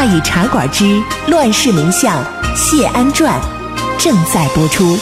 大禹茶馆之乱世名相谢安传正在播出。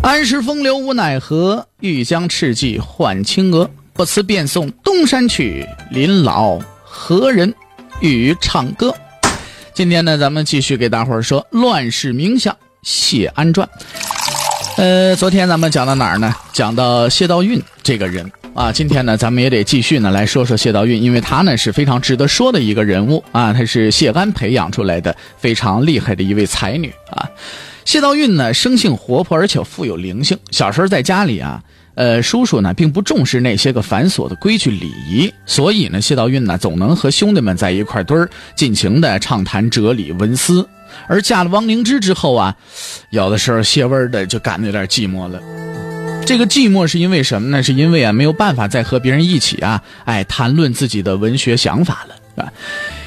安时风流无奈何，欲将赤骥换青鹅。不辞便送东山去，临老何人与唱歌？今天呢，咱们继续给大伙儿说《乱世名相谢安传》。呃，昨天咱们讲到哪儿呢？讲到谢道韫这个人啊。今天呢，咱们也得继续呢来说说谢道韫，因为他呢是非常值得说的一个人物啊。他是谢安培养出来的非常厉害的一位才女啊。谢道韫呢，生性活泼，而且富有灵性。小时候在家里啊。呃，叔叔呢并不重视那些个繁琐的规矩礼仪，所以呢，谢道韫呢总能和兄弟们在一块堆儿尽情的畅谈哲理文思。而嫁了王灵芝之后啊，有的时候谢味的就感觉有点寂寞了。这个寂寞是因为什么呢？是因为啊没有办法再和别人一起啊，哎谈论自己的文学想法了，是吧？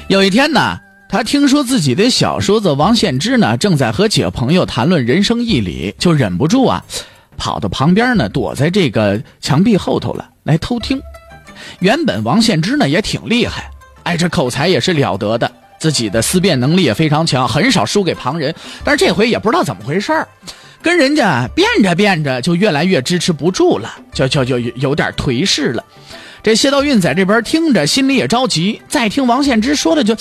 有一天呢，他听说自己的小叔子王献之呢正在和几个朋友谈论人生义理，就忍不住啊。跑到旁边呢，躲在这个墙壁后头了，来偷听。原本王献之呢也挺厉害，哎，这口才也是了得的，自己的思辨能力也非常强，很少输给旁人。但是这回也不知道怎么回事儿，跟人家辩着辩着就越来越支持不住了，就就就有点颓势了。这谢道韫在这边听着，心里也着急。再听王献之说的，就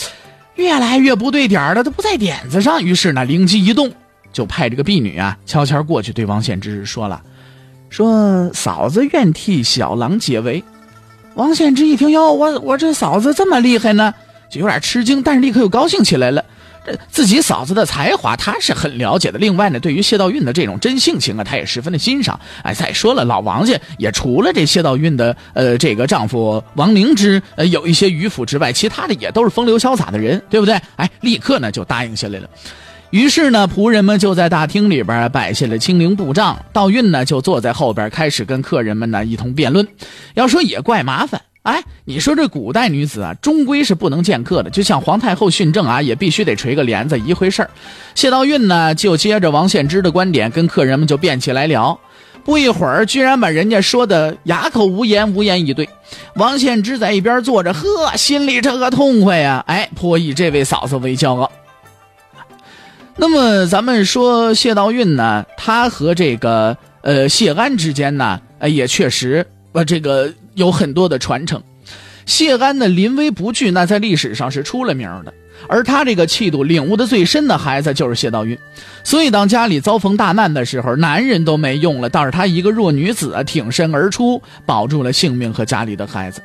越来越不对点了，都不在点子上。于是呢，灵机一动。就派这个婢女啊，悄悄过去对王献之说了，说嫂子愿替小郎解围。王献之一听，哟，我我这嫂子这么厉害呢，就有点吃惊，但是立刻又高兴起来了。这自己嫂子的才华，他是很了解的。另外呢，对于谢道韫的这种真性情啊，他也十分的欣赏。哎，再说了，老王家也除了这谢道韫的呃这个丈夫王灵芝呃有一些迂腐之外，其他的也都是风流潇洒的人，对不对？哎，立刻呢就答应下来了。于是呢，仆人们就在大厅里边摆下了清灵布帐，道韫呢就坐在后边，开始跟客人们呢一同辩论。要说也怪麻烦，哎，你说这古代女子啊，终归是不能见客的，就像皇太后训政啊，也必须得垂个帘子一回事儿。谢道韫呢，就接着王献之的观点，跟客人们就辩起来聊。不一会儿，居然把人家说的哑口无言，无言以对。王献之在一边坐着，呵，心里这个痛快呀！哎，颇以这位嫂子为骄傲。那么咱们说谢道韫呢，他和这个呃谢安之间呢，呃也确实呃这个有很多的传承。谢安的临危不惧，那在历史上是出了名的。而他这个气度领悟的最深的孩子就是谢道韫。所以当家里遭逢大难的时候，男人都没用了，倒是他一个弱女子挺身而出，保住了性命和家里的孩子。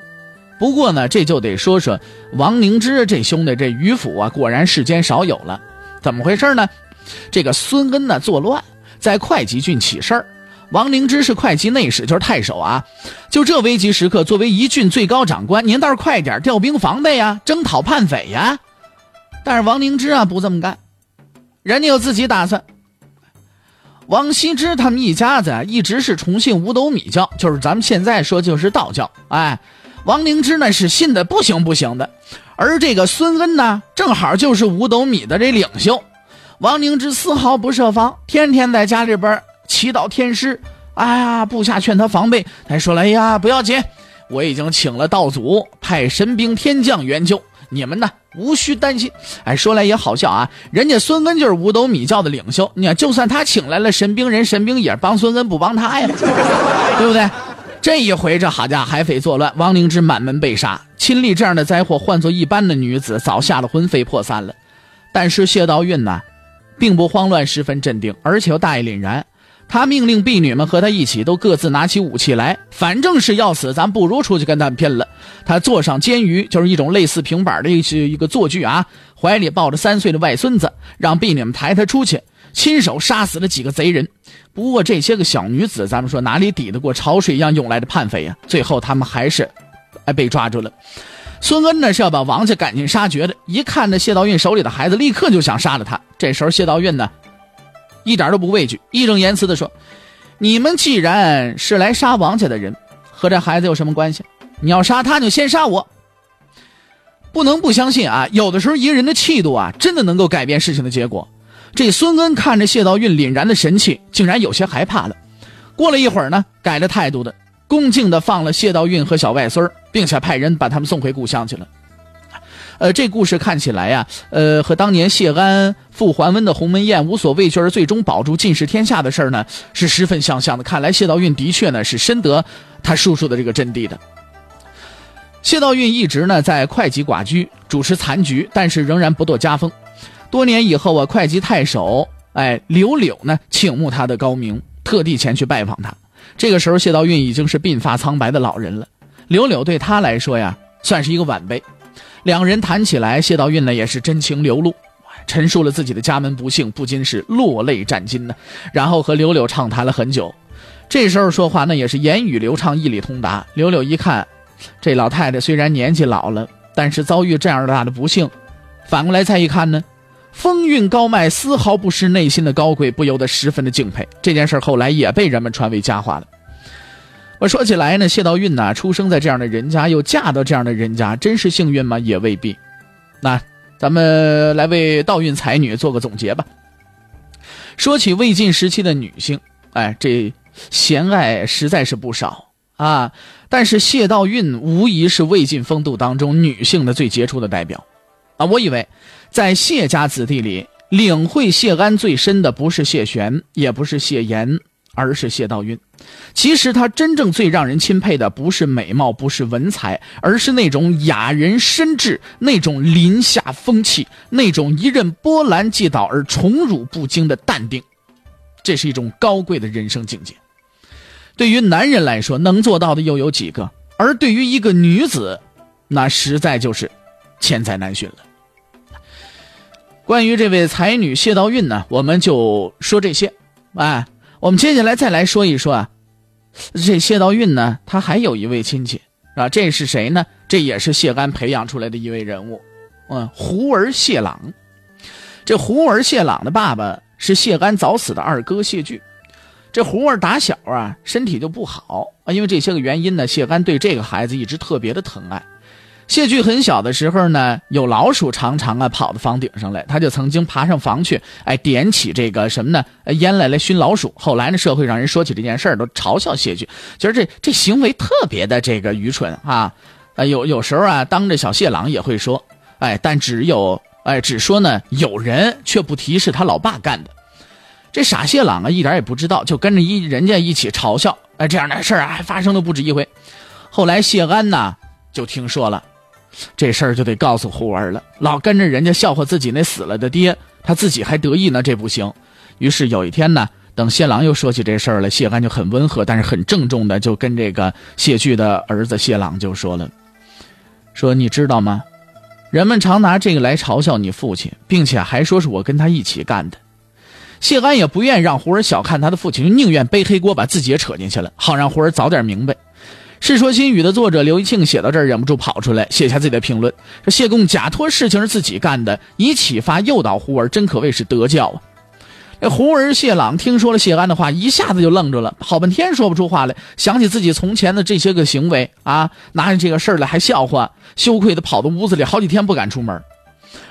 不过呢，这就得说说王凝之这兄弟这迂腐啊，果然世间少有了。怎么回事呢？这个孙恩呢作乱，在会稽郡起事儿。王灵芝是会稽内史，就是太守啊。就这危急时刻，作为一郡最高长官，您倒是快点调兵防备呀，征讨叛匪呀。但是王灵芝啊不这么干，人家有自己打算。王羲之他们一家子啊，一直是崇信五斗米教，就是咱们现在说就是道教。哎，王灵芝呢是信的不行不行的。而这个孙恩呢，正好就是五斗米的这领袖，王凝之丝毫不设防，天天在家里边祈祷天师。哎呀，部下劝他防备，他说了：“哎呀，不要紧，我已经请了道祖，派神兵天将援救，你们呢无需担心。”哎，说来也好笑啊，人家孙恩就是五斗米教的领袖，你看，就算他请来了神兵，人神兵也帮孙恩不帮他呀，对不对？这一回，这好家伙，海匪作乱，王灵芝满门被杀。亲历这样的灾祸，换做一般的女子，早吓得魂飞魄散了。但是谢道韫呢，并不慌乱，十分镇定，而且又大义凛然。他命令婢女们和他一起，都各自拿起武器来，反正是要死，咱不如出去跟他们拼了。他坐上监舆，就是一种类似平板的一一个坐具啊，怀里抱着三岁的外孙子，让婢女们抬他出去。亲手杀死了几个贼人。不过这些个小女子，咱们说哪里抵得过潮水一样涌来的叛匪呀？最后他们还是，哎，被抓住了。孙恩呢是要把王家赶尽杀绝的，一看那谢道韫手里的孩子，立刻就想杀了他。这时候谢道韫呢，一点都不畏惧，义正言辞的说：“你们既然是来杀王家的人，和这孩子有什么关系？你要杀他，就先杀我。”不能不相信啊！有的时候一个人的气度啊，真的能够改变事情的结果。这孙恩看着谢道韫凛然的神气，竟然有些害怕了。过了一会儿呢，改了态度的，恭敬的放了谢道韫和小外孙并且派人把他们送回故乡去了。呃，这故事看起来呀，呃，和当年谢安复桓温的鸿门宴无所畏惧而最终保住进士天下的事儿呢，是十分相像的。看来谢道韫的确呢是深得他叔叔的这个真谛的。谢道韫一直呢在会稽寡居主持残局，但是仍然不堕家风。多年以后啊，会稽太守哎刘柳呢倾慕他的高明，特地前去拜访他。这个时候，谢道韫已经是鬓发苍白的老人了。刘柳对他来说呀，算是一个晚辈。两人谈起来，谢道韫呢也是真情流露，陈述了自己的家门不幸，不禁是落泪沾襟呢。然后和柳柳畅谈了很久。这时候说话呢也是言语流畅，义理通达。柳柳一看，这老太太虽然年纪老了，但是遭遇这样大的不幸，反过来再一看呢。风韵高迈，丝毫不失内心的高贵，不由得十分的敬佩。这件事后来也被人们传为佳话了。我说起来呢，谢道韫呢，出生在这样的人家，又嫁到这样的人家，真是幸运吗？也未必。那咱们来为道运才女做个总结吧。说起魏晋时期的女性，哎，这贤爱实在是不少啊。但是谢道韫无疑是魏晋风度当中女性的最杰出的代表啊。我以为。在谢家子弟里，领会谢安最深的不是谢玄，也不是谢岩，而是谢道韫。其实他真正最让人钦佩的，不是美貌，不是文采，而是那种雅人深志，那种林下风气，那种一任波澜既倒而宠辱不惊的淡定。这是一种高贵的人生境界。对于男人来说，能做到的又有几个？而对于一个女子，那实在就是千载难寻了。关于这位才女谢道韫呢，我们就说这些。哎，我们接下来再来说一说啊，这谢道韫呢，她还有一位亲戚啊，这是谁呢？这也是谢安培养出来的一位人物，嗯，胡儿谢朗。这胡儿谢朗的爸爸是谢安早死的二哥谢巨。这胡儿打小啊，身体就不好啊，因为这些个原因呢，谢安对这个孩子一直特别的疼爱。谢巨很小的时候呢，有老鼠常常啊跑到房顶上来，他就曾经爬上房去，哎，点起这个什么呢？烟来来熏老鼠。后来呢，社会上人说起这件事儿，都嘲笑谢巨，觉得这这行为特别的这个愚蠢啊。啊，有有时候啊，当着小谢朗也会说，哎，但只有哎，只说呢有人，却不提是他老爸干的。这傻谢朗啊，一点也不知道，就跟着一人家一起嘲笑。哎，这样的事儿啊，还发生了不止一回。后来谢安呢，就听说了。这事儿就得告诉胡儿了，老跟着人家笑话自己那死了的爹，他自己还得意呢，这不行。于是有一天呢，等谢朗又说起这事儿了，谢安就很温和，但是很郑重的就跟这个谢巨的儿子谢朗就说了：“说你知道吗？人们常拿这个来嘲笑你父亲，并且还说是我跟他一起干的。”谢安也不愿意让胡儿小看他的父亲，就宁愿背黑锅把自己也扯进去了，好让胡儿早点明白。《世说新语》的作者刘一庆写到这儿，忍不住跑出来写下自己的评论：说谢公假托事情是自己干的，以启发诱导胡儿，真可谓是德教啊！这胡儿谢朗听说了谢安的话，一下子就愣住了，好半天说不出话来。想起自己从前的这些个行为啊，拿着这个事儿来还笑话，羞愧的跑到屋子里，好几天不敢出门。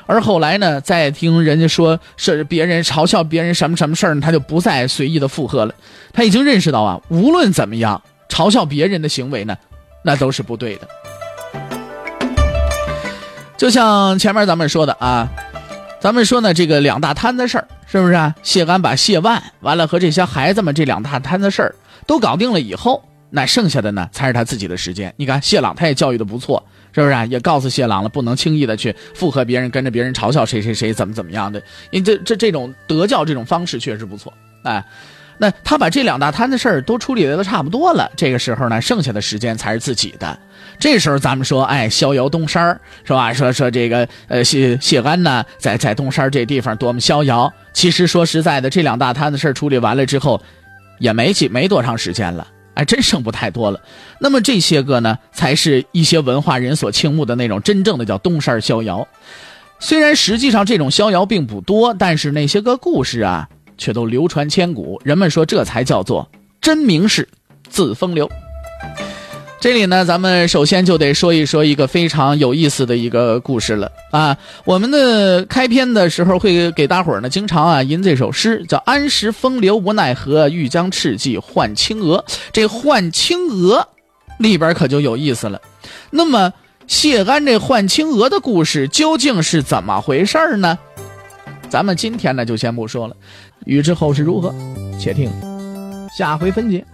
而后来呢，再听人家说是别人嘲笑别人什么什么事儿，他就不再随意的附和了。他已经认识到啊，无论怎么样。嘲笑别人的行为呢，那都是不对的。就像前面咱们说的啊，咱们说呢，这个两大摊子事儿，是不是啊？谢安把谢万完了和这些孩子们这两大摊子事儿都搞定了以后，那剩下的呢才是他自己的时间。你看谢朗他也教育的不错，是不是啊？也告诉谢朗了，不能轻易的去附和别人，跟着别人嘲笑谁谁谁怎么怎么样的。因为这这这种德教这种方式确实不错，哎。那他把这两大摊子事儿都处理的都差不多了，这个时候呢，剩下的时间才是自己的。这时候咱们说，哎，逍遥东山是吧？说说这个呃谢谢安呢，在在东山这地方多么逍遥。其实说实在的，这两大摊子事儿处理完了之后，也没几没多长时间了，哎，真剩不太多了。那么这些个呢，才是一些文化人所倾慕的那种真正的叫东山逍遥。虽然实际上这种逍遥并不多，但是那些个故事啊。却都流传千古，人们说这才叫做真名士自风流。这里呢，咱们首先就得说一说一个非常有意思的一个故事了啊！我们的开篇的时候会给大伙儿呢经常啊吟这首诗，叫“安时风流无奈何，欲将赤骥换青鹅”。这换青鹅里边可就有意思了。那么谢安这换青鹅的故事究竟是怎么回事呢？咱们今天呢就先不说了。欲知后事如何，且听下回分解。